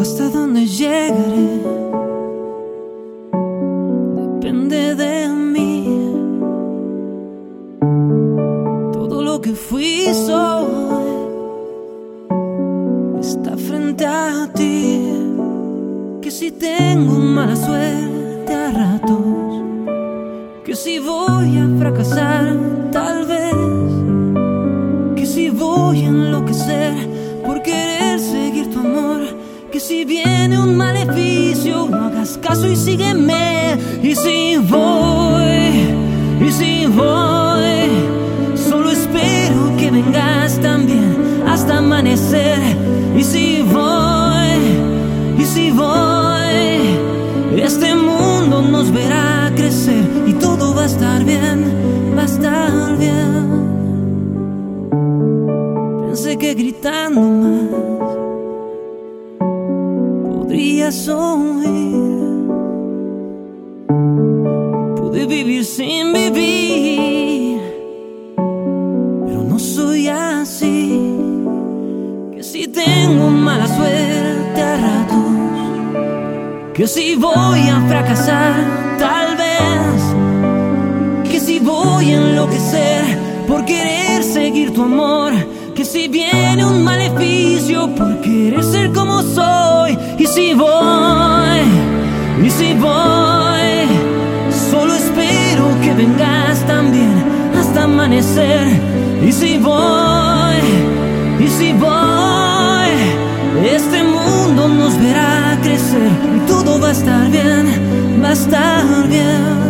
¿Hasta dónde llegaré? Depende de mí. Todo lo que fui soy está frente a ti. Que si tengo mala suerte a ratos, que si voy a fracasar tal vez, que si voy a enloquecer caso y sígueme, y si voy, y si voy, solo espero que vengas también hasta amanecer, y si voy, y si voy, este mundo nos verá crecer y todo va a estar bien, va a estar bien. Pensé que gritando más podrías oír. Vivir sin vivir, pero no soy así. Que si tengo mala suerte a ratos, que si voy a fracasar, tal vez, que si voy a enloquecer por querer seguir tu amor, que si viene un maleficio por querer ser como soy, y si voy, que vengas también hasta amanecer, y si voy, y si voy, este mundo nos verá crecer y todo va a estar bien, va a estar bien.